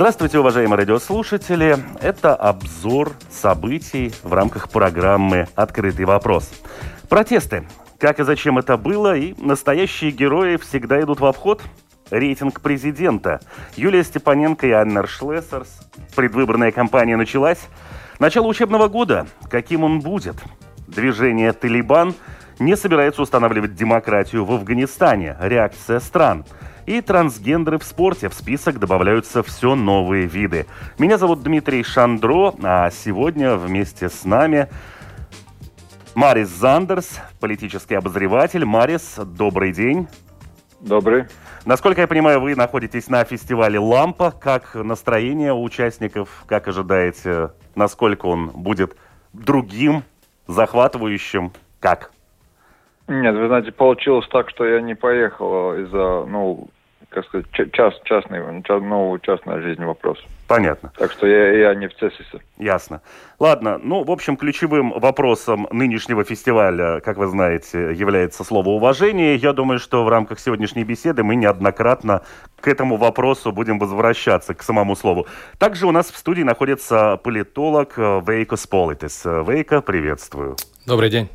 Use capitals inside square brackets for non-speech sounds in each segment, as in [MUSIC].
Здравствуйте, уважаемые радиослушатели. Это обзор событий в рамках программы «Открытый вопрос». Протесты. Как и зачем это было, и настоящие герои всегда идут в обход. Рейтинг президента. Юлия Степаненко и Аннер Шлессерс. Предвыборная кампания началась. Начало учебного года. Каким он будет? Движение «Талибан» не собирается устанавливать демократию в Афганистане. Реакция стран – и трансгендеры в спорте. В список добавляются все новые виды. Меня зовут Дмитрий Шандро, а сегодня вместе с нами Марис Зандерс, политический обозреватель. Марис, добрый день. Добрый. Насколько я понимаю, вы находитесь на фестивале «Лампа». Как настроение у участников? Как ожидаете, насколько он будет другим, захватывающим? Как? Нет, вы знаете, получилось так, что я не поехал из-за, ну, как сказать, час, частный, ну, частная жизнь вопрос. Понятно. Так что я, я не в ЦЕСИСе. Ясно. Ладно, ну, в общем, ключевым вопросом нынешнего фестиваля, как вы знаете, является слово «уважение». Я думаю, что в рамках сегодняшней беседы мы неоднократно к этому вопросу будем возвращаться, к самому слову. Также у нас в студии находится политолог Вейко Сполитис. Вейко, приветствую. Добрый день.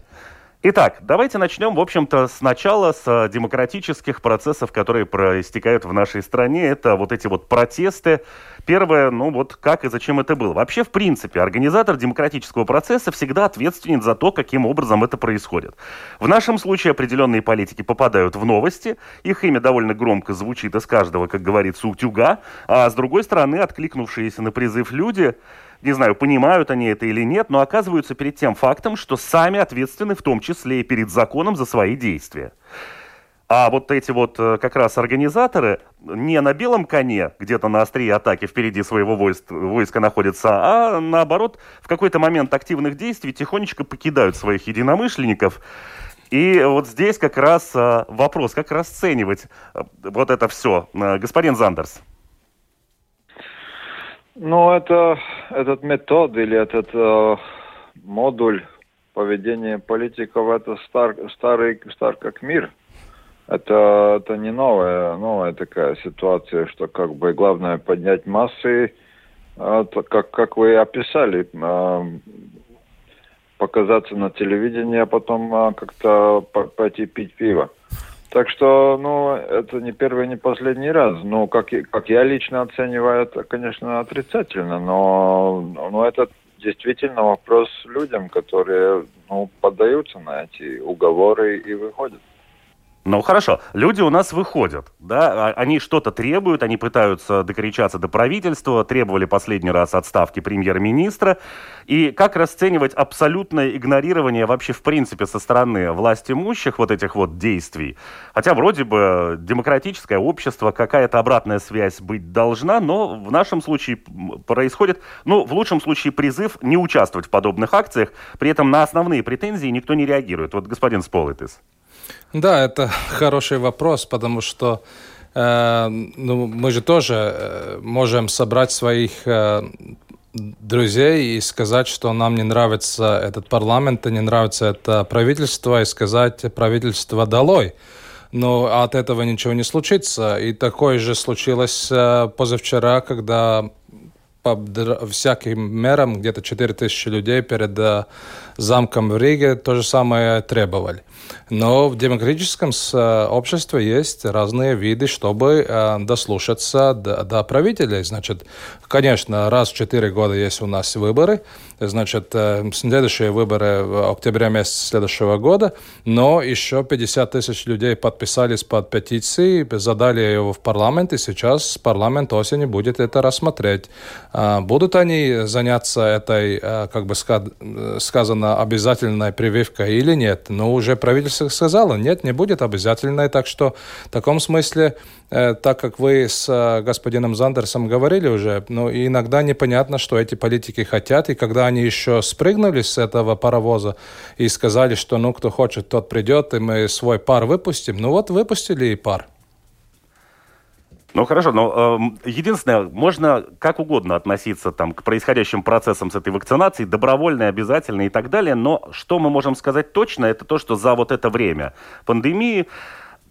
Итак, давайте начнем, в общем-то, сначала с э, демократических процессов, которые проистекают в нашей стране. Это вот эти вот протесты. Первое, ну вот как и зачем это было. Вообще, в принципе, организатор демократического процесса всегда ответственен за то, каким образом это происходит. В нашем случае определенные политики попадают в новости, их имя довольно громко звучит из каждого, как говорится, утюга, а с другой стороны, откликнувшиеся на призыв люди не знаю, понимают они это или нет, но оказываются перед тем фактом, что сами ответственны в том числе и перед законом за свои действия. А вот эти вот э, как раз организаторы не на белом коне, где-то на острие атаки впереди своего войск, войска находятся, а наоборот в какой-то момент активных действий тихонечко покидают своих единомышленников. И вот здесь как раз э, вопрос, как расценивать э, вот это все. Господин Зандерс. Ну, это этот метод или этот э, модуль поведения политиков, это стар, старый, стар как мир. Это, это не новая, новая такая ситуация, что как бы главное поднять массы, э, как, как вы описали, э, показаться на телевидении, а потом э, как-то пойти пить пиво. Так что, ну, это не первый, не последний раз. Ну, как, как я лично оцениваю, это, конечно, отрицательно, но, но это действительно вопрос людям, которые ну, поддаются на эти уговоры и выходят. Ну хорошо, люди у нас выходят, да, а, они что-то требуют, они пытаются докричаться до правительства, требовали последний раз отставки премьер-министра. И как расценивать абсолютное игнорирование вообще в принципе со стороны власть имущих вот этих вот действий? Хотя вроде бы демократическое общество, какая-то обратная связь быть должна, но в нашем случае происходит, ну в лучшем случае призыв не участвовать в подобных акциях, при этом на основные претензии никто не реагирует. Вот господин Сполитис. Да, это [LAUGHS] хороший вопрос, потому что э, ну, мы же тоже э, можем собрать своих э, друзей и сказать, что нам не нравится этот парламент, и не нравится это правительство, и сказать правительство долой. Но от этого ничего не случится. И такое же случилось э, позавчера, когда по всяким мерам где-то 4000 людей перед э, замком в Риге то же самое требовали. Но в демократическом э, обществе есть разные виды, чтобы э, дослушаться до, до правителей. Значит, конечно, раз в четыре года есть у нас выборы, значит, следующие выборы в октябре месяце следующего года, но еще 50 тысяч людей подписались под петицией, задали его в парламент, и сейчас парламент осенью будет это рассмотреть. Будут они заняться этой, как бы сказано, обязательной прививкой или нет? Но уже правительство сказало, нет, не будет обязательной, так что в таком смысле Э, так как вы с э, господином Зандерсом говорили уже, ну, иногда непонятно, что эти политики хотят, и когда они еще спрыгнули с этого паровоза и сказали, что ну, кто хочет, тот придет, и мы свой пар выпустим, ну вот выпустили и пар. Ну хорошо, но э, единственное, можно как угодно относиться там, к происходящим процессам с этой вакцинацией, добровольной, обязательной и так далее, но что мы можем сказать точно, это то, что за вот это время пандемии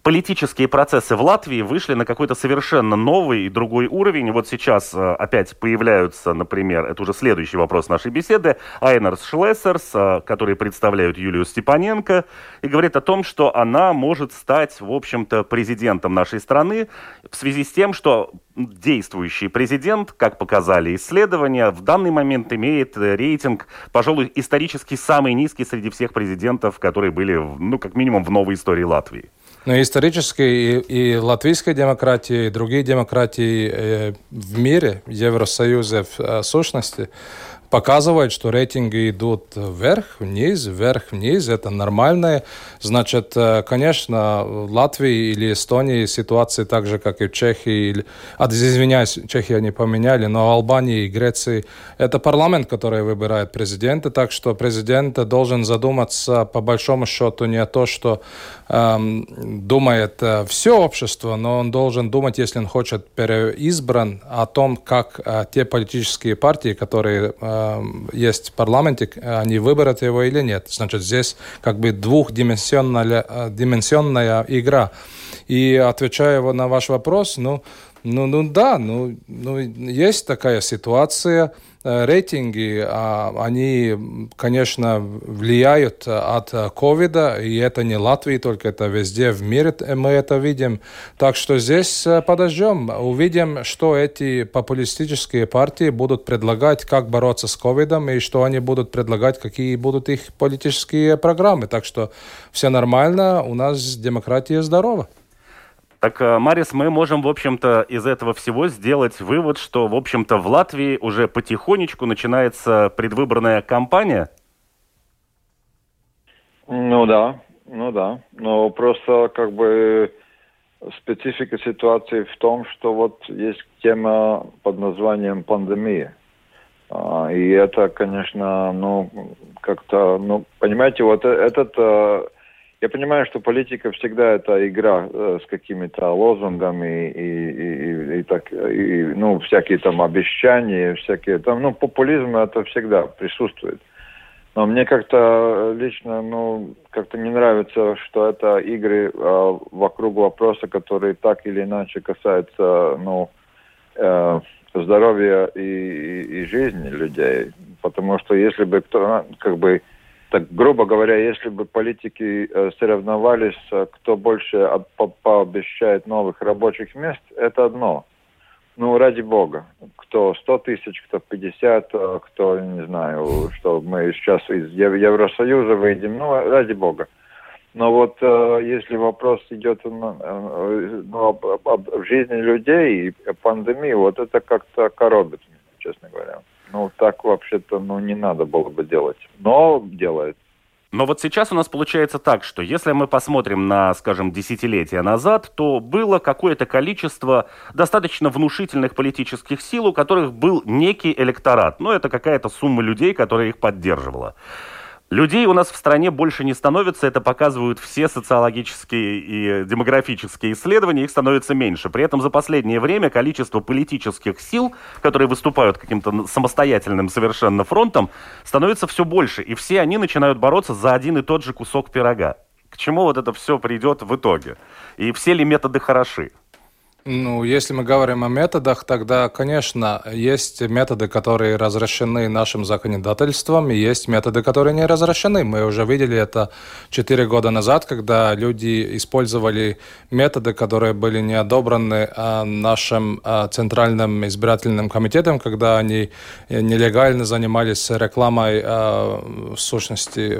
политические процессы в Латвии вышли на какой-то совершенно новый и другой уровень. Вот сейчас э, опять появляются, например, это уже следующий вопрос нашей беседы, Айнерс Шлессерс, э, которые представляют Юлию Степаненко, и говорит о том, что она может стать, в общем-то, президентом нашей страны в связи с тем, что действующий президент, как показали исследования, в данный момент имеет э, рейтинг, пожалуй, исторически самый низкий среди всех президентов, которые были, ну, как минимум, в новой истории Латвии. Но исторически и, и латвийская демократия, и другие демократии э, в мире, Евросоюзе в э, сущности, показывает, что рейтинги идут вверх, вниз, вверх, вниз. Это нормально. Значит, э, конечно, в Латвии или Эстонии ситуация так же, как и в Чехии. Или... А, извиняюсь, Чехию они поменяли, но в Албании и Греции это парламент, который выбирает президента. Так что президент должен задуматься по большому счету не о том, что эм, думает э, все общество, но он должен думать, если он хочет переизбран, о том, как э, те политические партии, которые э, есть в парламенте, они выберут его или нет. Значит, здесь как бы двухдименsionная э, дименsionная игра. И отвечая на ваш вопрос, ну, ну, ну да, ну, ну, есть такая ситуация. Э, рейтинги, а, они, конечно, влияют от ковида, и это не Латвии только, это везде в мире мы это видим. Так что здесь э, подождем, увидим, что эти популистические партии будут предлагать, как бороться с ковидом, и что они будут предлагать, какие будут их политические программы. Так что все нормально, у нас демократия здорова. Так, э, Марис, мы можем, в общем-то, из этого всего сделать вывод, что, в общем-то, в Латвии уже потихонечку начинается предвыборная кампания? Ну да, ну да. Но просто как бы специфика ситуации в том, что вот есть тема под названием пандемия. А, и это, конечно, ну, как-то, ну, понимаете, вот э, этот э, я понимаю, что политика всегда это игра э, с какими-то лозунгами и, и, и, и так, и, ну, всякие там обещания, всякие там, ну, популизм это всегда присутствует. Но мне как-то лично, ну, как-то не нравится, что это игры э, вокруг вопроса, которые так или иначе касаются, ну, э, здоровья и, и, и жизни людей. Потому что если бы кто, как бы, так грубо говоря, если бы политики э, соревновались, э, кто больше по пообещает новых рабочих мест, это одно. Ну, ради бога. Кто 100 тысяч, кто 50, э, кто, не знаю, что мы сейчас из Евросоюза выйдем, ну, ради бога. Но вот если вопрос идет ну, об, об, об жизни людей и пандемии, вот это как-то коробит, честно говоря. Ну, так вообще-то, ну, не надо было бы делать. Но делает. Но вот сейчас у нас получается так, что если мы посмотрим на, скажем, десятилетия назад, то было какое-то количество достаточно внушительных политических сил, у которых был некий электорат. Ну, это какая-то сумма людей, которая их поддерживала. Людей у нас в стране больше не становится, это показывают все социологические и демографические исследования, их становится меньше. При этом за последнее время количество политических сил, которые выступают каким-то самостоятельным совершенно фронтом, становится все больше, и все они начинают бороться за один и тот же кусок пирога. К чему вот это все придет в итоге? И все ли методы хороши? Ну, если мы говорим о методах, тогда, конечно, есть методы, которые разрешены нашим законодательством, и есть методы, которые не разрешены. Мы уже видели это четыре года назад, когда люди использовали методы, которые были не одобрены а, нашим а, Центральным избирательным комитетом, когда они нелегально занимались рекламой, а, в сущности,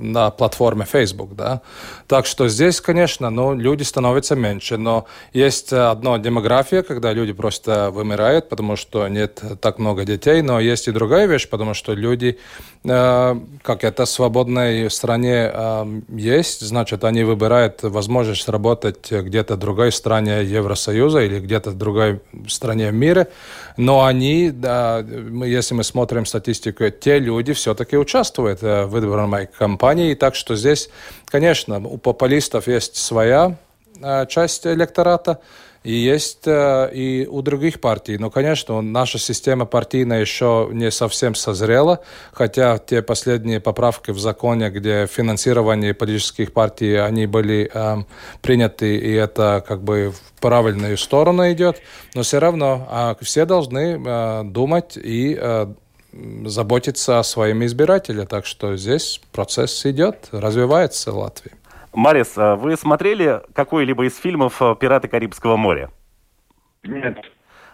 на платформе Facebook. Да? Так что здесь, конечно, ну, люди становятся меньше, но есть одно демография, когда люди просто вымирают, потому что нет так много детей, но есть и другая вещь, потому что люди, э, как это в свободной стране э, есть, значит, они выбирают возможность работать где-то в другой стране Евросоюза или где-то в другой стране в мире, но они, да, если мы смотрим статистику, те люди все-таки участвуют э, в выборной кампании, так что здесь, конечно, у популистов есть своя часть электората, и есть э, и у других партий. Но, конечно, наша система партийная еще не совсем созрела, хотя те последние поправки в законе, где финансирование политических партий, они были э, приняты, и это как бы в правильную сторону идет. Но все равно э, все должны э, думать и э, заботиться о своем избирателе. Так что здесь процесс идет, развивается в Латвии. Марис, а вы смотрели какой-либо из фильмов э, «Пираты Карибского моря»? Нет.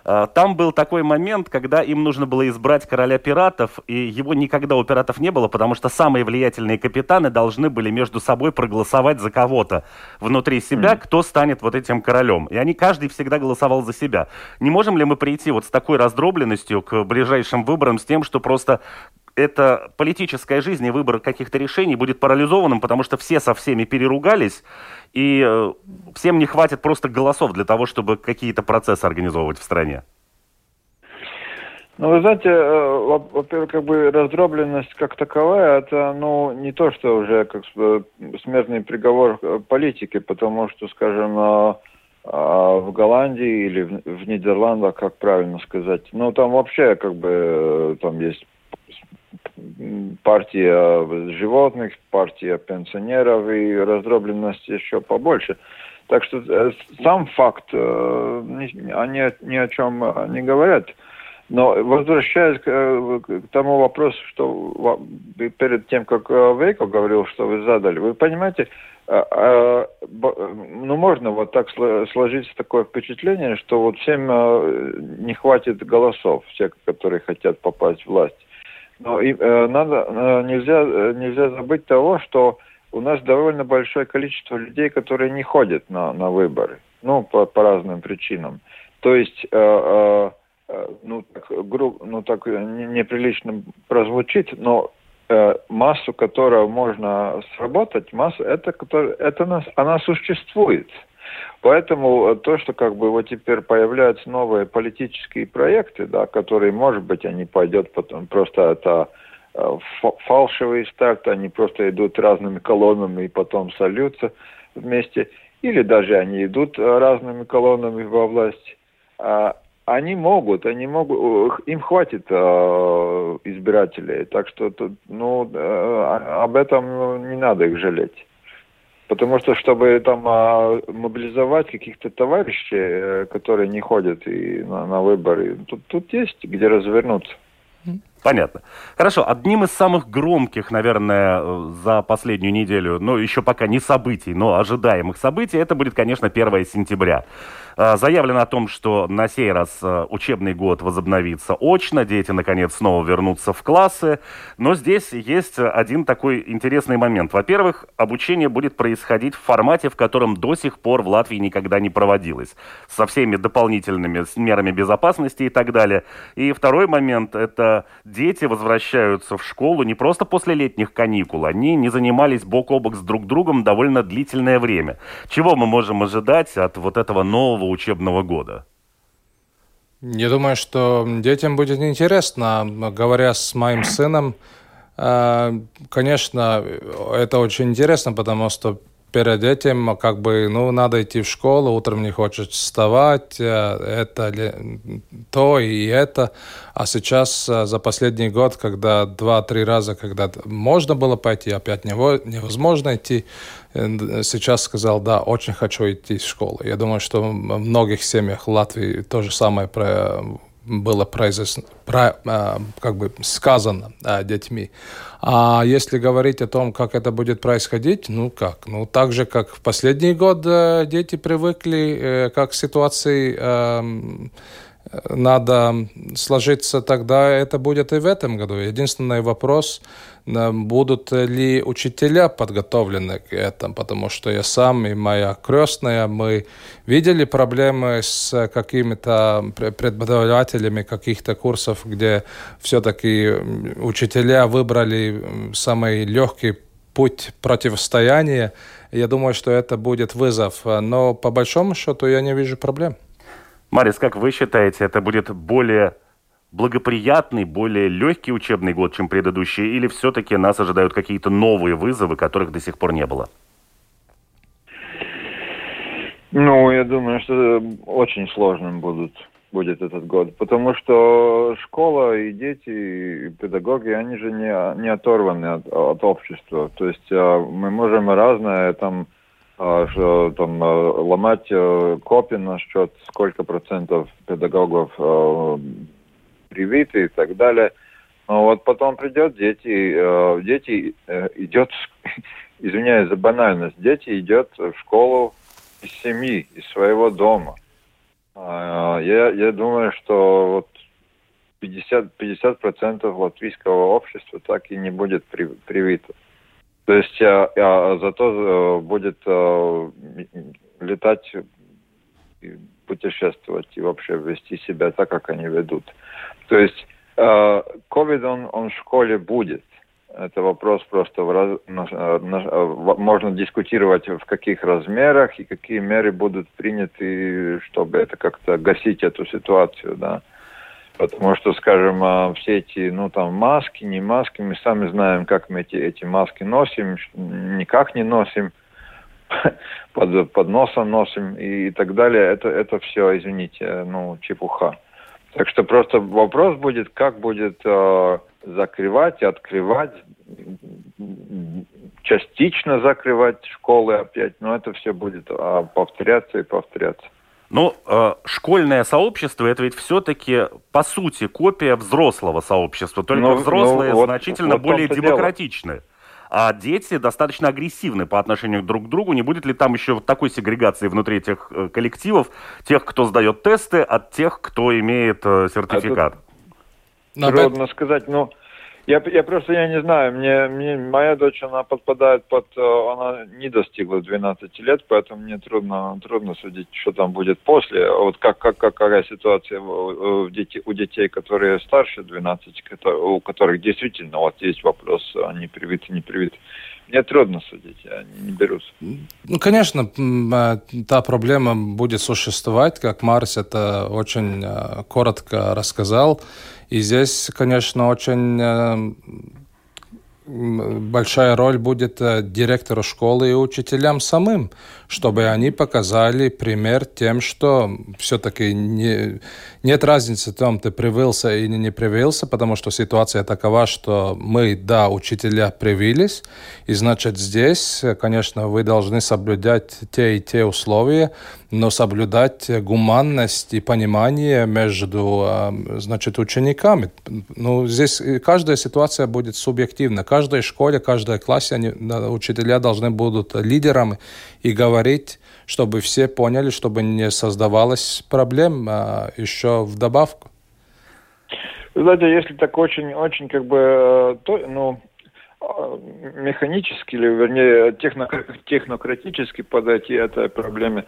А, там был такой момент, когда им нужно было избрать короля пиратов, и его никогда у пиратов не было, потому что самые влиятельные капитаны должны были между собой проголосовать за кого-то внутри себя, кто станет вот этим королем. И они каждый всегда голосовал за себя. Не можем ли мы прийти вот с такой раздробленностью к ближайшим выборам, с тем, что просто эта политическая жизнь и выбор каких-то решений будет парализованным, потому что все со всеми переругались, и э, всем не хватит просто голосов для того, чтобы какие-то процессы организовывать в стране. Ну, вы знаете, э, во-первых, как бы раздробленность как таковая, это, ну, не то, что уже как смертный приговор э, политики, потому что, скажем, в Голландии или в Нидерландах, как правильно сказать, ну, там вообще, как бы, там есть партия животных, партия пенсионеров и раздробленность еще побольше. Так что э, сам факт, э, они ни о чем э, не говорят. Но возвращаясь к, к тому вопросу, что перед тем, как Вейко говорил, что вы задали, вы понимаете, ну можно вот так сложиться такое впечатление, что вот всем не хватит голосов, все, которые хотят попасть в власть. Но и, э, надо, э, нельзя, э, нельзя забыть того, что у нас довольно большое количество людей, которые не ходят на, на выборы. Ну, по, по разным причинам. То есть, э, э, ну, так, гру, ну, так неприлично прозвучит, но э, массу, которую можно сработать, массу, это, который, это нас, она существует. Поэтому э, то, что как бы вот теперь появляются новые политические проекты, да, которые, может быть, они пойдут потом, просто это э, фальшивый старт, они просто идут разными колоннами и потом сольются вместе, или даже они идут э, разными колоннами во власть. А, они могут, они могут, им хватит избирателей, так что ну, э, об этом не надо их жалеть. Потому что, чтобы там а, мобилизовать каких-то товарищей, э, которые не ходят и на, на выборы, тут, тут есть где развернуться. Понятно. Хорошо, одним из самых громких, наверное, за последнюю неделю, ну, еще пока не событий, но ожидаемых событий, это будет, конечно, 1 сентября. А, заявлено о том, что на сей раз а, учебный год возобновится очно, дети, наконец, снова вернутся в классы. Но здесь есть один такой интересный момент. Во-первых, обучение будет происходить в формате, в котором до сих пор в Латвии никогда не проводилось. Со всеми дополнительными мерами безопасности и так далее. И второй момент – это дети возвращаются в школу не просто после летних каникул. Они не занимались бок о бок с друг другом довольно длительное время. Чего мы можем ожидать от вот этого нового нового учебного года? Я думаю, что детям будет интересно. Говоря с моим сыном, э, конечно, это очень интересно, потому что перед этим как бы, ну, надо идти в школу, утром не хочешь вставать, э, это то и это. А сейчас э, за последний год, когда два-три раза, когда можно было пойти, опять невозможно идти, э, сейчас сказал, да, очень хочу идти в школу. Я думаю, что в многих семьях Латвии то же самое про было произос... про, а, как бы сказано а, детьми. А если говорить о том, как это будет происходить, ну как? Ну так же, как в последний год э, дети привыкли, э, как к ситуации эм, надо сложиться, тогда это будет и в этом году. Единственный вопрос – будут ли учителя подготовлены к этому, потому что я сам и моя крестная, мы видели проблемы с какими-то преподавателями каких-то курсов, где все-таки учителя выбрали самый легкий путь противостояния. Я думаю, что это будет вызов, но по большому счету я не вижу проблем. Марис, как вы считаете, это будет более благоприятный, более легкий учебный год, чем предыдущий, или все-таки нас ожидают какие-то новые вызовы, которых до сих пор не было? Ну, я думаю, что очень сложным будут, будет этот год, потому что школа и дети, и педагоги, они же не, не оторваны от, от общества. То есть а, мы можем разное там, а, что, там ломать копии насчет сколько процентов педагогов привиты и так далее. Но вот потом придет дети, э, дети э, идет, [LAUGHS] извиняюсь за банальность, дети идет в школу из семьи, из своего дома. Э, я, я думаю, что вот 50, 50% латвийского общества так и не будет при, привито. То есть а, а зато будет а, летать, путешествовать и вообще вести себя так, как они ведут. То есть COVID, он, он в школе будет. Это вопрос просто, в можно дискутировать в каких размерах и какие меры будут приняты, чтобы это как-то гасить эту ситуацию, да. Потому что, скажем, все эти, ну там, маски, не маски, мы сами знаем, как мы эти, эти маски носим, никак не носим, [LAUGHS] под, под носом носим и, и так далее. Это, это все, извините, ну, чепуха. Так что просто вопрос будет, как будет э, закрывать и открывать, частично закрывать школы опять, но это все будет э, повторяться и повторяться. Ну, э, школьное сообщество это ведь все-таки по сути копия взрослого сообщества, только ну, взрослые ну, значительно вот более демократичны. Дело а дети достаточно агрессивны по отношению друг к другу. Не будет ли там еще такой сегрегации внутри этих э, коллективов, тех, кто сдает тесты, от тех, кто имеет э, сертификат? А Трудно сказать, но... Я, я просто я не знаю, мне, мне моя дочь, она подпадает под, э, она не достигла 12 лет, поэтому мне трудно, трудно судить, что там будет после. Вот как, как, какая ситуация у, детей, у детей, которые старше 12, у которых действительно вот есть вопрос, они привиты, не привиты. Мне трудно судить, я не, берусь. Ну, конечно, э, та проблема будет существовать, как Марс это очень э, коротко рассказал. И здесь, конечно, очень э, большая роль будет директору школы и учителям самим, чтобы они показали пример тем, что все-таки не, нет разницы в том, ты привился или не привился, потому что ситуация такова, что мы, да, учителя привились, и значит здесь, конечно, вы должны соблюдать те и те условия, но соблюдать гуманность и понимание между, а, значит, учениками. Ну, здесь каждая ситуация будет субъективна. Каждой школе, каждой классе они, учителя должны будут лидерами и говорить, чтобы все поняли, чтобы не создавалось проблем а, еще в добавку. знаете, если так очень-очень как бы, то, ну, а, механически или, вернее, техно, технократически подойти этой проблеме.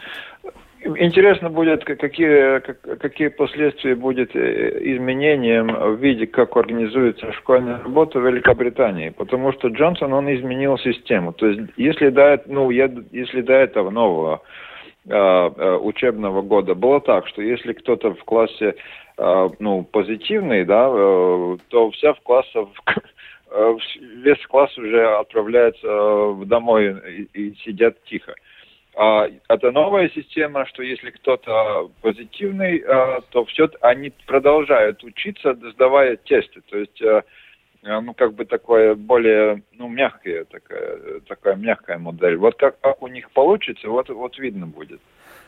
Интересно будет, какие, какие последствия будет э, изменением в виде, как организуется школьная работа в Великобритании. Потому что Джонсон, он изменил систему. То есть, если до, ну, если до этого нового э, учебного года было так, что если кто-то в классе э, ну, позитивный, да, э, то вся в классе [LAUGHS] весь класс уже отправляется домой и, и сидят тихо. А, это новая система, что если кто-то позитивный, а, то все они продолжают учиться, сдавая тесты. То есть, а, ну, как бы такое более, ну, мягкая такая, такая мягкая модель. Вот как, как у них получится, вот, вот видно будет.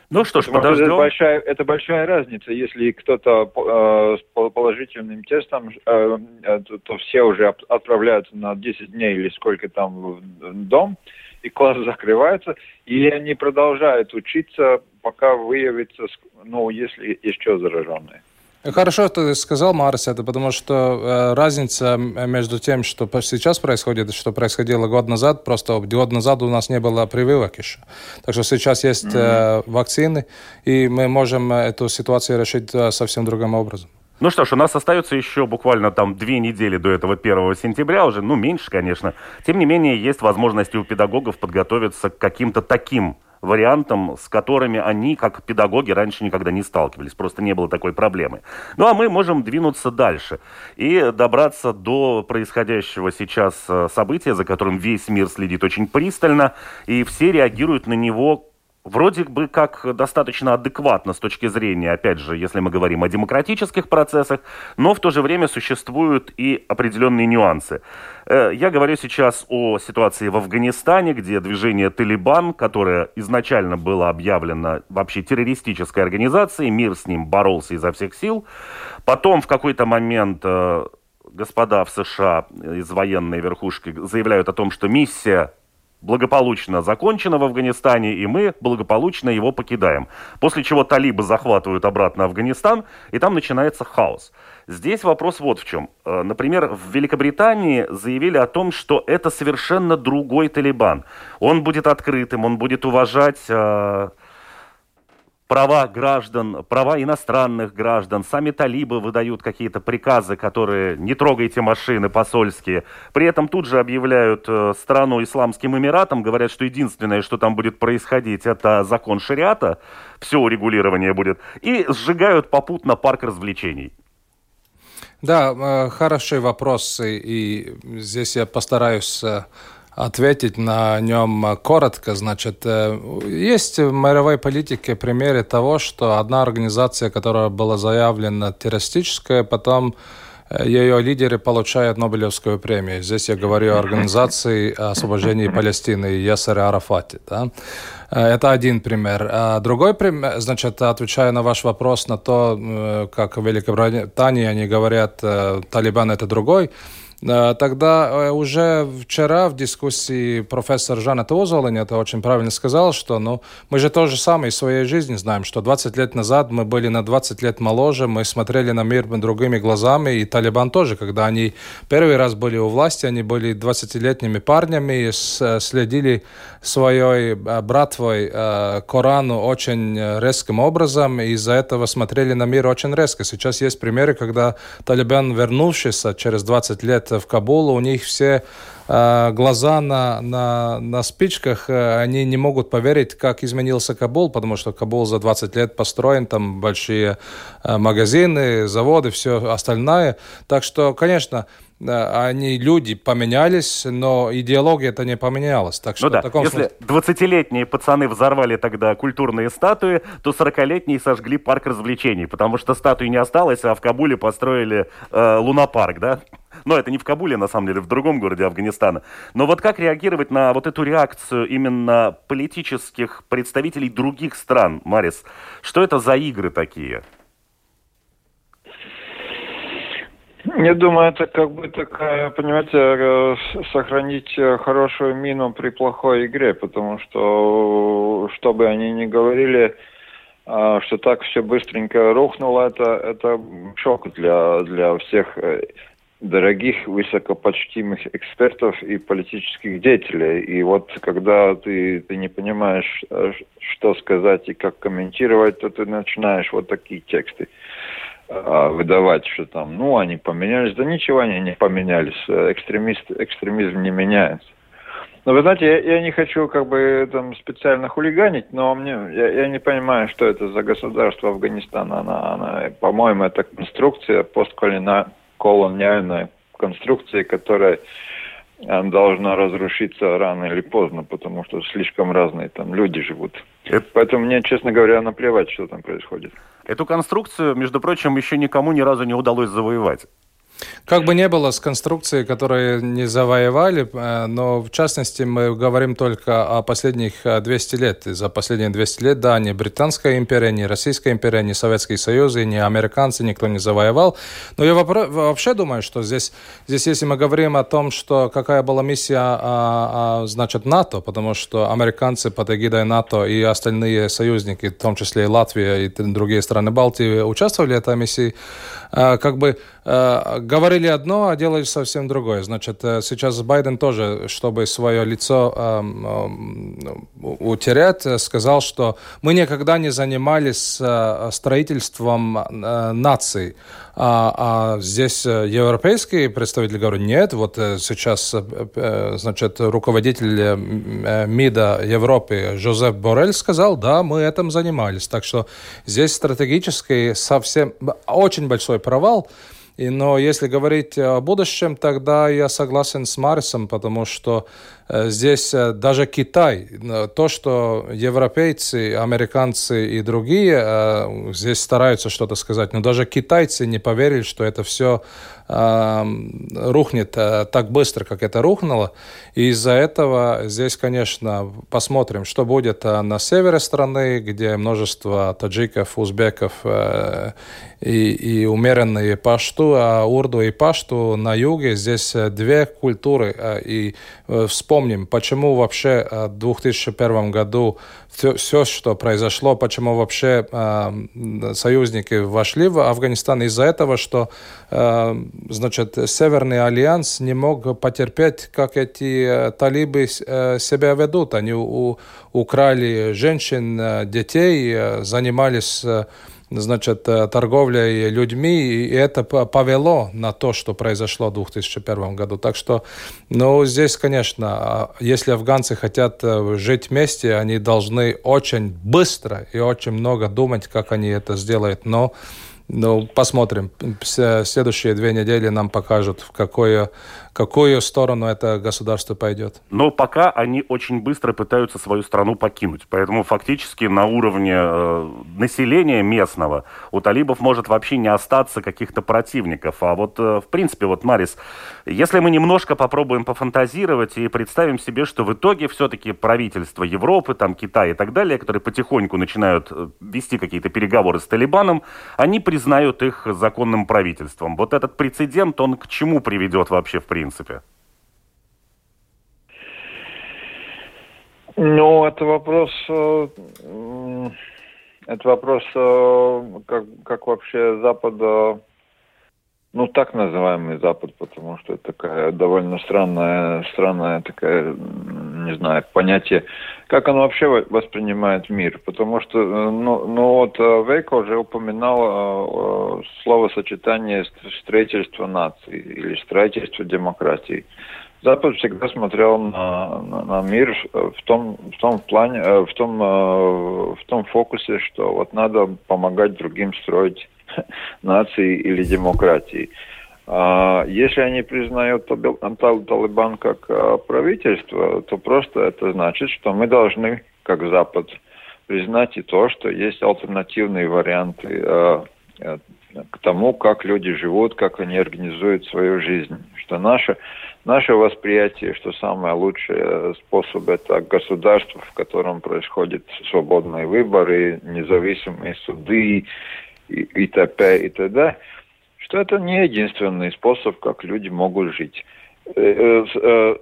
Ну что ж, Потому подождем. Это большая, это большая разница. Если кто-то э, с положительным тестом, э, то, то все уже отправляются на 10 дней или сколько там в дом, и класс закрывается, и они продолжают учиться, пока выявится, ну, если еще зараженные. Хорошо, ты сказал, Марс, это потому что э, разница между тем, что сейчас происходит, и что происходило год назад, просто год назад у нас не было прививок еще. Так что сейчас есть э, вакцины, и мы можем эту ситуацию решить э, совсем другим образом. Ну что ж, у нас остается еще буквально там две недели до этого 1 сентября уже, ну меньше, конечно. Тем не менее, есть возможности у педагогов подготовиться к каким-то таким вариантам, с которыми они, как педагоги, раньше никогда не сталкивались. Просто не было такой проблемы. Ну а мы можем двинуться дальше и добраться до происходящего сейчас э, события, за которым весь мир следит очень пристально, и все реагируют на него вроде бы как достаточно адекватно с точки зрения, опять же, если мы говорим о демократических процессах, но в то же время существуют и определенные нюансы. Э, я говорю сейчас о ситуации в Афганистане, где движение «Талибан», которое изначально было объявлено вообще террористической организацией, мир с ним боролся изо всех сил. Потом в какой-то момент э, господа в США из военной верхушки заявляют о том, что миссия благополучно закончено в Афганистане, и мы благополучно его покидаем. После чего талибы захватывают обратно Афганистан, и там начинается хаос. Здесь вопрос вот в чем. Э, например, в Великобритании заявили о том, что это совершенно другой Талибан. Он будет открытым, он будет уважать э, права граждан, права иностранных граждан. Сами талибы выдают какие-то приказы, которые не трогайте машины посольские. При этом тут же объявляют э, страну Исламским Эмиратом, говорят, что единственное, что там будет происходить, это закон шариата, все урегулирование будет, и сжигают попутно парк развлечений. Да, э, хороший вопрос, и здесь я постараюсь э, ответить на нем коротко. Значит, э, есть в мировой политике примеры того, что одна организация, которая была заявлена террористическая, потом э, ее лидеры получают Нобелевскую премию. Здесь я говорю о организации освобождения Палестины Ясаре Арафате. Да? Э, это один пример. А другой пример, значит, отвечая на ваш вопрос на то, как в Великобритании они говорят, Талибан это другой, тогда э, уже вчера в дискуссии профессор Жанна Озолин это очень правильно сказал, что ну, мы же то же самое из своей жизни знаем, что 20 лет назад мы были на 20 лет моложе, мы смотрели на мир другими глазами, и Талибан тоже, когда они первый раз были у власти, они были 20-летними парнями и следили своей э, братвой Корану очень резким образом, и из-за этого смотрели на мир очень резко. Сейчас есть примеры, когда Талибан, вернувшийся через 20 лет в Кабул, у них все э, глаза на, на, на спичках, э, они не могут поверить, как изменился Кабул, потому что Кабул за 20 лет построен, там большие э, магазины, заводы, все остальное. Так что, конечно, они, люди поменялись, но идеология это не поменялась. Так что ну да, таком если смысле... 20-летние пацаны взорвали тогда культурные статуи, то 40-летние сожгли парк развлечений, потому что статуи не осталось, а в Кабуле построили э, лунопарк, да? Но это не в Кабуле, на самом деле, в другом городе Афганистана. Но вот как реагировать на вот эту реакцию именно политических представителей других стран, Марис? Что это за игры такие? Я думаю, это как бы такая, понимаете, э, сохранить э, хорошую мину при плохой игре, потому что, что бы они ни говорили, э, что так все быстренько рухнуло, это, это шок для, для всех дорогих, высокопочтимых экспертов и политических деятелей. И вот когда ты, ты не понимаешь, что сказать и как комментировать, то ты начинаешь вот такие тексты а, выдавать, что там, ну, они поменялись. Да ничего они не поменялись. Экстремист, экстремизм не меняется. Но вы знаете, я, я не хочу как бы там специально хулиганить, но мне я, я не понимаю, что это за государство Афганистана. Она, она по-моему, это конструкция постколониальная, конструкции, которая должна разрушиться рано или поздно, потому что слишком разные там люди живут. Это... Поэтому мне, честно говоря, наплевать, что там происходит. Эту конструкцию, между прочим, еще никому ни разу не удалось завоевать. Как бы не было с конструкцией, которые не завоевали, э, но в частности мы говорим только о последних 200 э, лет. И за последние 200 лет, да, ни Британская империя, ни Российская империя, ни Советский Союз, и ни американцы никто не завоевал. Но я вообще думаю, что здесь, здесь если мы говорим о том, что какая была миссия, а, а, значит, НАТО, потому что американцы под эгидой НАТО и остальные союзники, в том числе и Латвия и другие страны Балтии, участвовали в этой миссии, э, как бы говорили одно, а делали совсем другое. Значит, э, сейчас Байден тоже, чтобы свое лицо э, утерять, сказал, что мы никогда не занимались э, строительством э, наций. А, а здесь э, европейские представители говорят, нет, вот э, сейчас, значит, руководитель МИДа Европы Жозеп Борель сказал, да, мы этим занимались. Так что здесь стратегический совсем очень большой провал. И, но если говорить о будущем, тогда я согласен с Марисом, потому что здесь э, даже Китай, э, то, что европейцы, американцы и другие здесь стараются что-то сказать, но даже китайцы не поверили, что это все рухнет так быстро, как это рухнуло. И из-за этого здесь, конечно, посмотрим, что будет на севере страны, где множество таджиков, узбеков и, и умеренные пашту, а урду и пашту на юге. Здесь две культуры. И вспомним вспомним, почему вообще э, в 2001 году все, что произошло, почему вообще э, союзники вошли в Афганистан, из-за этого, что э, значит, Северный альянс не мог потерпеть, как эти э, талибы э, себя ведут. Они у, украли женщин, э, детей, э, занимались... Значит, э, торговлей людьми, и это повело на то, что произошло в 2001 году. Так что, ну, здесь, конечно, а, если афганцы хотят э, жить вместе, они должны очень быстро и очень много думать, как они это сделают. Но ну, посмотрим. Следующие две недели нам покажут, в какое какую сторону это государство пойдет. Но пока они очень быстро пытаются свою страну покинуть. Поэтому фактически на уровне э, населения местного у талибов может вообще не остаться каких-то противников. А вот, э, в принципе, вот, Марис, если мы немножко попробуем пофантазировать и представим себе, что в итоге все-таки правительство Европы, там Китай и так далее, которые потихоньку начинают э, вести какие-то переговоры с Талибаном, они признают их законным правительством. Вот этот прецедент, он к чему приведет вообще в принципе? Принципе? Ну, это вопрос, э, это вопрос, э, как, как вообще Запада, ну, так называемый Запад, потому что это такая довольно странная, странная такая, не знаю, понятие, как оно вообще воспринимает мир, потому что, э, ну, ну вот Вейко уже упоминал словосочетание строительство нации или строительство демократии. Запад всегда смотрел на, на, на мир в том, в том плане, э, в том, э, в том фокусе, что вот надо помогать другим строить [LAUGHS] нации или демократии. А если они признают Талибан как э, правительство, то просто это значит, что мы должны, как Запад, признать и то, что есть альтернативные варианты к тому, как люди живут, как они организуют свою жизнь. Что наше, наше восприятие, что самый лучший способ это государство, в котором происходят свободные выборы, независимые суды и, и т.п. и т.д., что это не единственный способ, как люди могут жить э, э, э,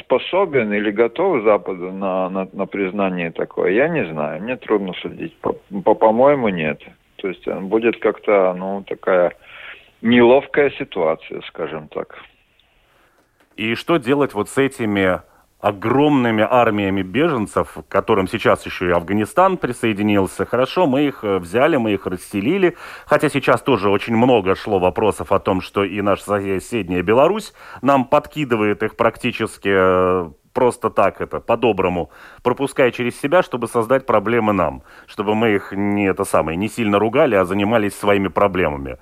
способен или готов Запад на, на, на признание такое, я не знаю, мне трудно судить. По-моему, нет. То есть будет как-то, ну, такая неловкая ситуация, скажем так. И что делать вот с этими огромными армиями беженцев, к которым сейчас еще и Афганистан присоединился. Хорошо, мы их э, взяли, мы их расселили, хотя сейчас тоже очень много шло вопросов о том, что и наша соседняя Беларусь нам подкидывает их практически э, просто так это, по-доброму, пропуская через себя, чтобы создать проблемы нам, чтобы мы их не это самое, не сильно ругали, а занимались своими проблемами.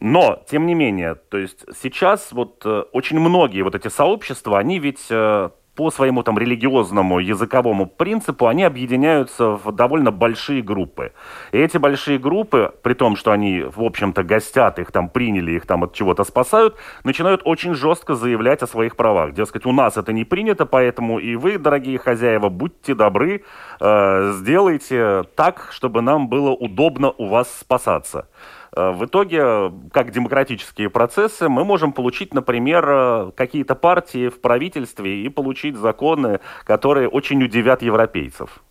Но, тем не менее, то есть сейчас вот э, очень многие вот эти сообщества, они ведь э, по своему там религиозному языковому принципу они объединяются в довольно большие группы. И эти большие группы, при том, что они, в общем-то, гостят, их там приняли, их там от чего-то спасают, начинают очень жестко заявлять о своих правах. Дескать, у нас это не принято, поэтому и вы, дорогие хозяева, будьте добры, э, сделайте так, чтобы нам было удобно у вас спасаться. Э, в итоге, как демократические процессы, мы можем получить, например, э, какие-то партии в правительстве и получить законы, которые очень удивят европейцев.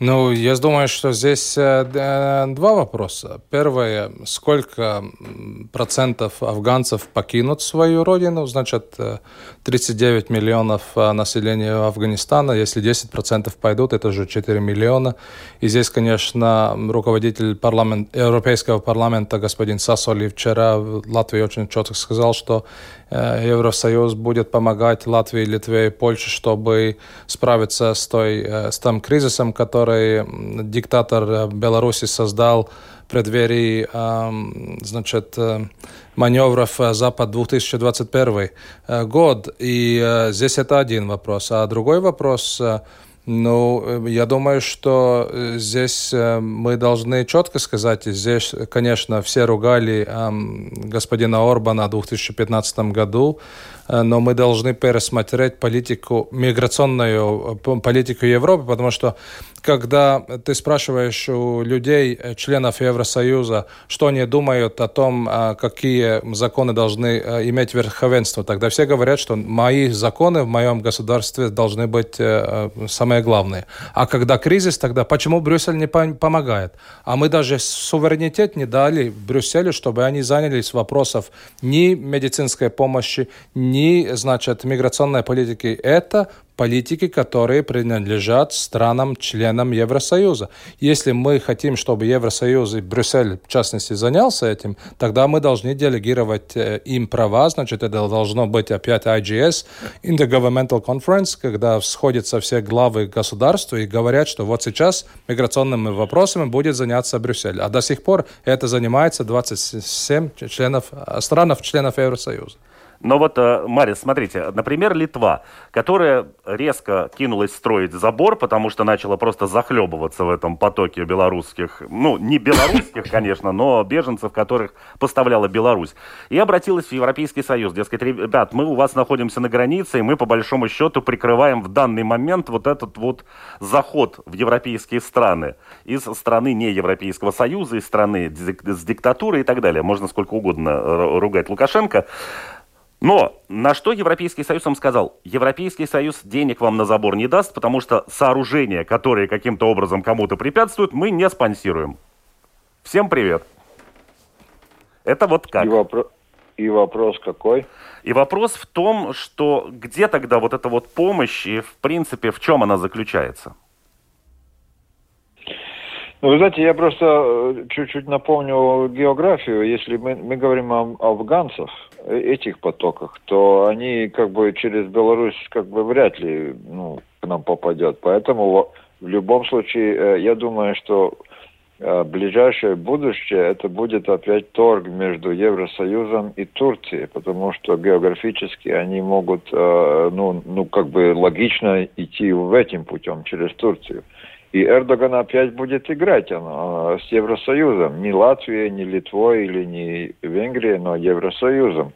Ну, я думаю, что здесь э, два вопроса. Первое, сколько процентов афганцев покинут свою родину? Значит, 39 миллионов населения Афганистана. Если 10 процентов пойдут, это уже 4 миллиона. И здесь, конечно, руководитель парламент, Европейского парламента господин Сасоли вчера в Латвии очень четко сказал, что Э, Евросоюз будет помогать Латвии, Литве и Польше, чтобы справиться с, той, э, с тем кризисом, который диктатор э, Беларуси создал в преддверии значит, маневров Запад 2021 год. И здесь это один вопрос. А другой вопрос ну, я думаю, что здесь мы должны четко сказать, здесь, конечно, все ругали господина Орбана в 2015 году, Э, но мы должны пересмотреть политику, миграционную э, политику Европы, потому что когда ты спрашиваешь у людей, э, членов Евросоюза, что они думают о том, какие законы должны иметь верховенство, тогда все говорят, что мои законы в моем государстве должны быть самые главные. А когда кризис, тогда почему Брюссель не помогает? А мы даже суверенитет не дали Брюсселю, чтобы они занялись вопросов ни медицинской помощи, ни ни, значит, миграционной политики. Это политики, которые принадлежат странам-членам Евросоюза. Если мы хотим, чтобы Евросоюз и Брюссель, в частности, занялся этим, тогда мы должны делегировать э, им права, значит, это должно быть опять IGS, Intergovernmental Conference, когда сходятся все главы государства и говорят, что вот сейчас миграционными вопросами будет заняться Брюссель. А до сих пор это занимается 27 членов, э, странов-членов Евросоюза. Но вот, э, Марис, смотрите, например, Литва, которая резко кинулась строить забор, потому что начала просто захлебываться в этом потоке белорусских, ну, не белорусских, [LAUGHS] конечно, но беженцев, которых поставляла Беларусь, и обратилась в Европейский Союз, дескать, ребят, мы у вас находимся на границе, и мы, по большому счету, прикрываем в данный момент вот этот вот заход в европейские страны из страны не Европейского Союза, из страны с диктатурой и так далее. Можно сколько угодно э, ругать Лукашенко. Но на что Европейский Союз вам сказал? Европейский Союз денег вам на забор не даст, потому что сооружения, которые каким-то образом кому-то препятствуют, мы не спонсируем. Всем привет. Это вот как. И, вопро... и вопрос какой? И вопрос в том, что где тогда вот эта вот помощь и, в принципе, в чем она заключается? Ну, вы знаете, я просто э, чуть-чуть напомню географию. Если мы, мы говорим о, о афганцах, этих потоках, то они как бы через Беларусь как бы вряд ли ну, к нам попадет. Поэтому в любом случае, э, я думаю, что ближайшее будущее это будет опять торг между Евросоюзом и Турцией, потому что географически они могут, ну, ну как бы логично идти в этим путем через Турцию. И Эрдоган опять будет играть оно, с Евросоюзом. Не Латвией, не Литвой или не Венгрией, но Евросоюзом.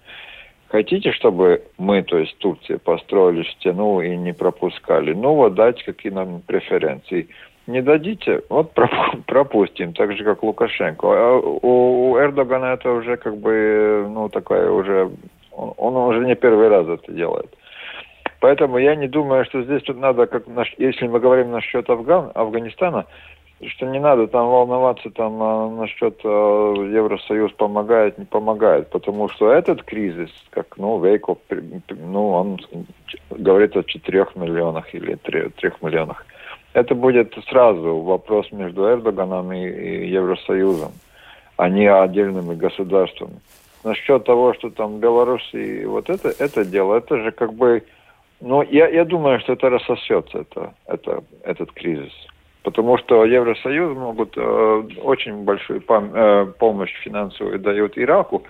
Хотите, чтобы мы, то есть Турция, построили стену и не пропускали? Ну вот дайте какие нам преференции. Не дадите, вот [LAUGHS] пропустим, так же как Лукашенко. А у Эрдогана это уже как бы, ну такая уже, он уже не первый раз это делает. Поэтому я не думаю, что здесь тут надо, как если мы говорим насчет Афган, Афганистана, что не надо там волноваться там а, насчет а, Евросоюз помогает, не помогает, потому что этот кризис, как ну Вейко, ну он говорит о 4 миллионах или 3, 3 миллионах. Это будет сразу вопрос между Эрдоганом и, и Евросоюзом, а не отдельными государствами. Насчет того, что там Беларусь и вот это, это дело, это же как бы ну, я, я думаю, что это рассосется, это, это, этот кризис. Потому что Евросоюз могут э, очень большую пом- э, помощь финансовую дают Ираку.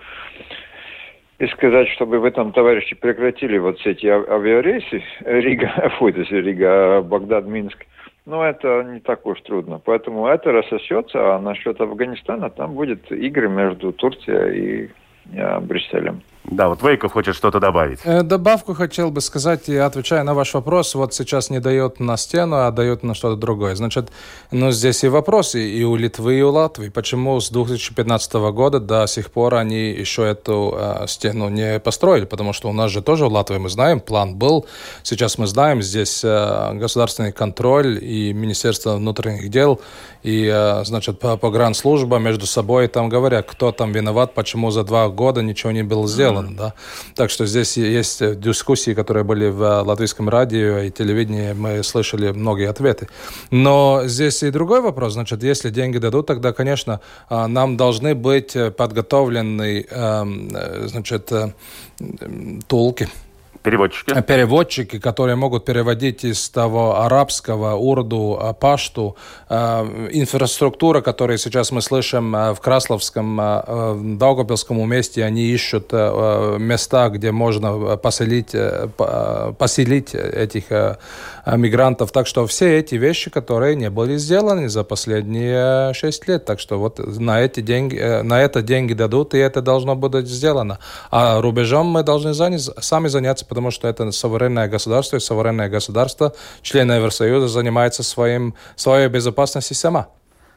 И сказать, чтобы в этом товарищи прекратили вот все эти авиарейсы Рига, [LAUGHS] фу, это Рига, Багдад, Минск. Ну, это не так уж трудно. Поэтому это рассосется, а насчет Афганистана там будет игры между Турцией и э, Брюсселем. Да, вот Вейко хочет что-то добавить. Э, добавку хотел бы сказать, и отвечая на ваш вопрос, вот сейчас не дает на стену, а дает на что-то другое. Значит, ну здесь и вопросы и у Литвы, и у Латвии. Почему с 2015 года до сих пор они еще эту э, стену не построили? Потому что у нас же тоже в Латвии, мы знаем, план был. Сейчас мы знаем, здесь э, государственный контроль и Министерство внутренних дел, и, э, значит, погранслужба между собой там говорят, кто там виноват, почему за два года ничего не было сделано сделано. Да? Так что здесь есть дискуссии, которые были в латвийском радио и телевидении, мы слышали многие ответы. Но здесь и другой вопрос. Значит, если деньги дадут, тогда, конечно, а, нам должны быть подготовлены эм, значит, э, толки Переводчики. Э, переводчики, которые могут переводить из того арабского, урду, э, пашту. Э, инфраструктура, которую сейчас мы слышим в Красловском, в Даугавпилском месте, они ищут места, где можно поселить, поселить этих мигрантов. Так что все эти вещи, которые не были сделаны за последние шесть лет. Так что вот на эти деньги, на это деньги дадут, и это должно быть сделано. А рубежом мы должны занять, сами заняться, потому что это суверенное государство, и суверенное государство, члены Евросоюза, занимается своим, своей безопасностью сама.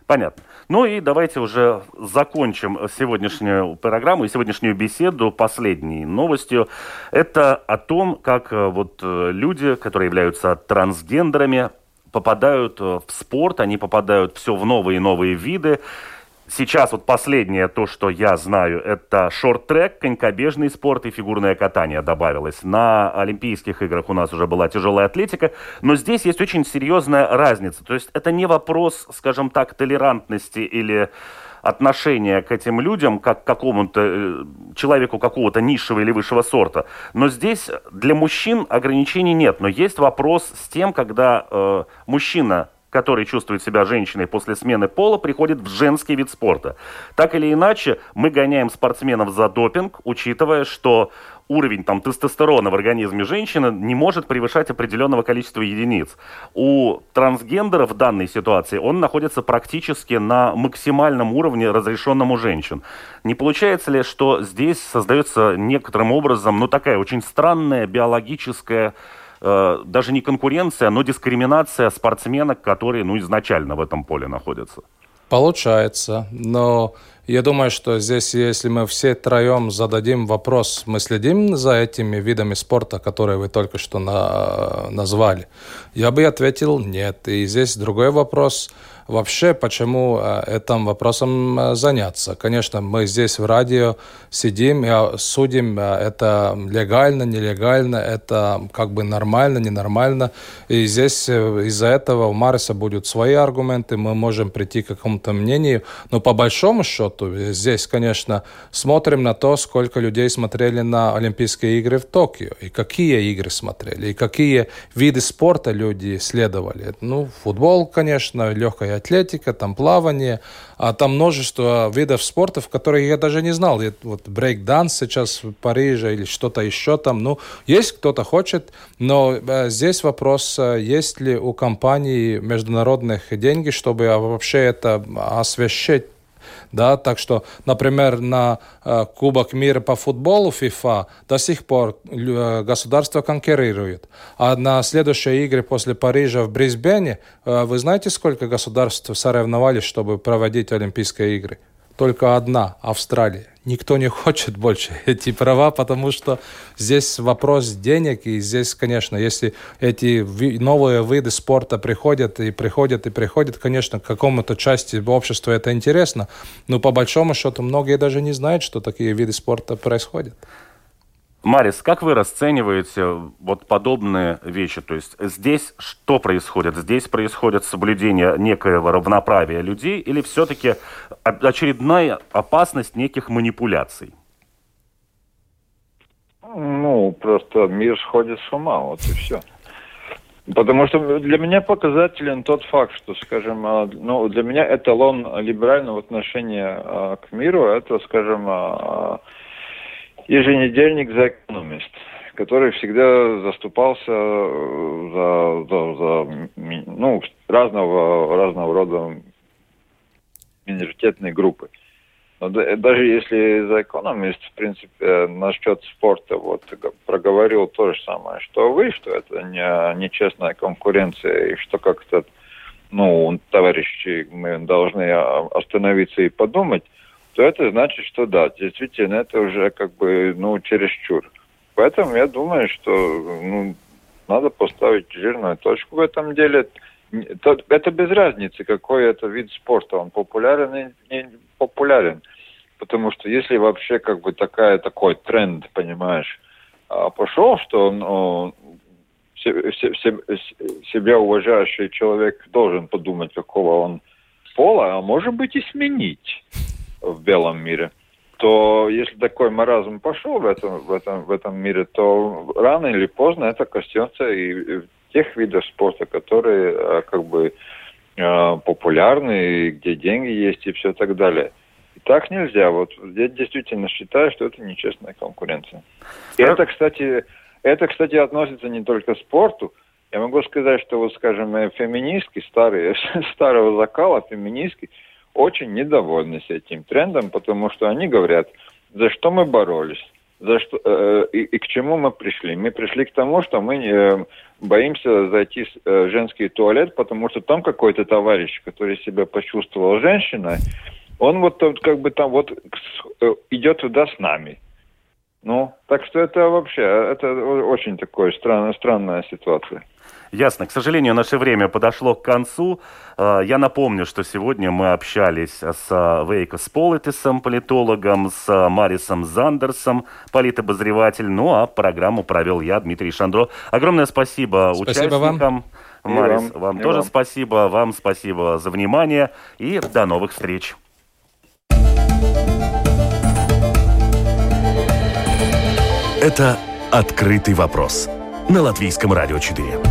Понятно. Ну и давайте уже закончим сегодняшнюю программу и сегодняшнюю беседу последней новостью. Это о том, как э, вот э, люди, которые являются трансгендерами, попадают э, в спорт, они попадают все в новые и новые виды. Сейчас вот последнее, то, что я знаю, это шорт-трек, конькобежный спорт и фигурное катание добавилось. На Олимпийских играх у нас уже была тяжелая атлетика, но здесь есть очень серьезная разница. То есть это не вопрос, скажем так, толерантности или отношения к этим людям, как к какому-то э, человеку какого-то низшего или высшего сорта. Но здесь для мужчин ограничений нет. Но есть вопрос с тем, когда э, мужчина который чувствует себя женщиной после смены пола, приходит в женский вид спорта. Так или иначе, мы гоняем спортсменов за допинг, учитывая, что уровень там, тестостерона в организме женщины не может превышать определенного количества единиц. У трансгендера в данной ситуации он находится практически на максимальном уровне, разрешенном у женщин. Не получается ли, что здесь создается некоторым образом ну, такая очень странная биологическая э, даже не конкуренция, но дискриминация спортсменок, которые ну, изначально в этом поле находятся. Получается, но я думаю, что здесь, если мы все троем зададим вопрос, мы следим за этими видами спорта, которые вы только что на, назвали, я бы ответил нет. И здесь другой вопрос – вообще, почему э, этим вопросом э, заняться. Конечно, мы здесь в радио сидим и судим, э, это легально, нелегально, это как бы нормально, ненормально. И здесь из-за этого у Мариса будут свои аргументы, мы можем прийти к какому-то мнению. Но по большому счету, здесь, конечно, смотрим на то, сколько людей смотрели на Олимпийские игры в Токио, и какие игры смотрели, и какие виды спорта люди следовали. Ну, футбол, конечно, легкая атлетика, там плавание, а там множество видов спорта, в которые я даже не знал. Я, вот брейк-данс сейчас в Париже или что-то еще там. Ну, есть кто-то хочет, но э, здесь вопрос, э, есть ли у компании международных деньги, чтобы вообще это освещать да, так что, например, на э, Кубок мира по футболу FIFA до сих пор э, государство конкурирует. А на следующие игры после Парижа в Брисбене, э, вы знаете, сколько государств соревновались, чтобы проводить Олимпийские игры? Только одна – Австралия никто не хочет больше [LAUGHS] эти права, потому что здесь вопрос денег, и здесь, конечно, если эти новые виды спорта приходят и приходят и приходят, конечно, к какому-то части общества это интересно, но по большому счету многие даже не знают, что такие виды спорта происходят. Марис, как вы расцениваете вот подобные вещи? То есть здесь что происходит? Здесь происходит соблюдение некоего равноправия людей или все-таки очередная опасность неких манипуляций? Ну, просто мир сходит с ума, вот и все. Потому что для меня показателен тот факт, что, скажем, а, ну, для меня эталон либерального отношения а, к миру, это, скажем, а, еженедельник «The Economist», который всегда заступался за, за, за ну, разного, разного рода миноритетные группы. Но даже если The Economist, в принципе, насчет спорта вот проговорил то же самое, что вы, что это не нечестная конкуренция, и что как-то, ну, товарищи, мы должны остановиться и подумать, то это значит, что да, действительно, это уже как бы, ну, чересчур. Поэтому я думаю, что ну, надо поставить жирную точку в этом деле. Это без разницы, какой это вид спорта, он популярен и не популярен. Потому что если вообще как бы такая, такой тренд, понимаешь, а, пошел, что ну, себя уважающий человек должен подумать, какого он пола, а может быть и сменить в белом мире – то если такой маразм пошел в этом, в этом, в этом мире, то рано или поздно это коснется и тех видов спорта, которые а, как бы а, популярны, где деньги есть и все так далее. И так нельзя. Вот я действительно считаю, что это нечестная конкуренция. И это, кстати, это, кстати, относится не только к спорту. Я могу сказать, что, вот, скажем, феминистки, старые, [LAUGHS] старого закала, феминистки, очень недовольны с этим трендом, потому что они говорят, за что мы боролись, за что э, и, и к чему мы пришли. Мы пришли к тому, что мы э, боимся зайти в э, женский туалет, потому что там какой-то товарищ, который себя почувствовал женщиной, он вот как бы там вот э, идет туда с нами. Ну, так что это вообще, это очень такая странная, странная ситуация. Ясно. К сожалению, наше время подошло к концу. Э, я напомню, что сегодня мы общались с Вейкос Политисом, политологом, с Марисом Зандерсом, политобозреватель. Ну, а программу провел я, Дмитрий Шандро. Огромное спасибо, спасибо участникам. Вам. Марис, вам, вам тоже вам. спасибо. Вам спасибо за внимание. И до новых встреч. Это «Открытый вопрос» на Латвийском радио 4.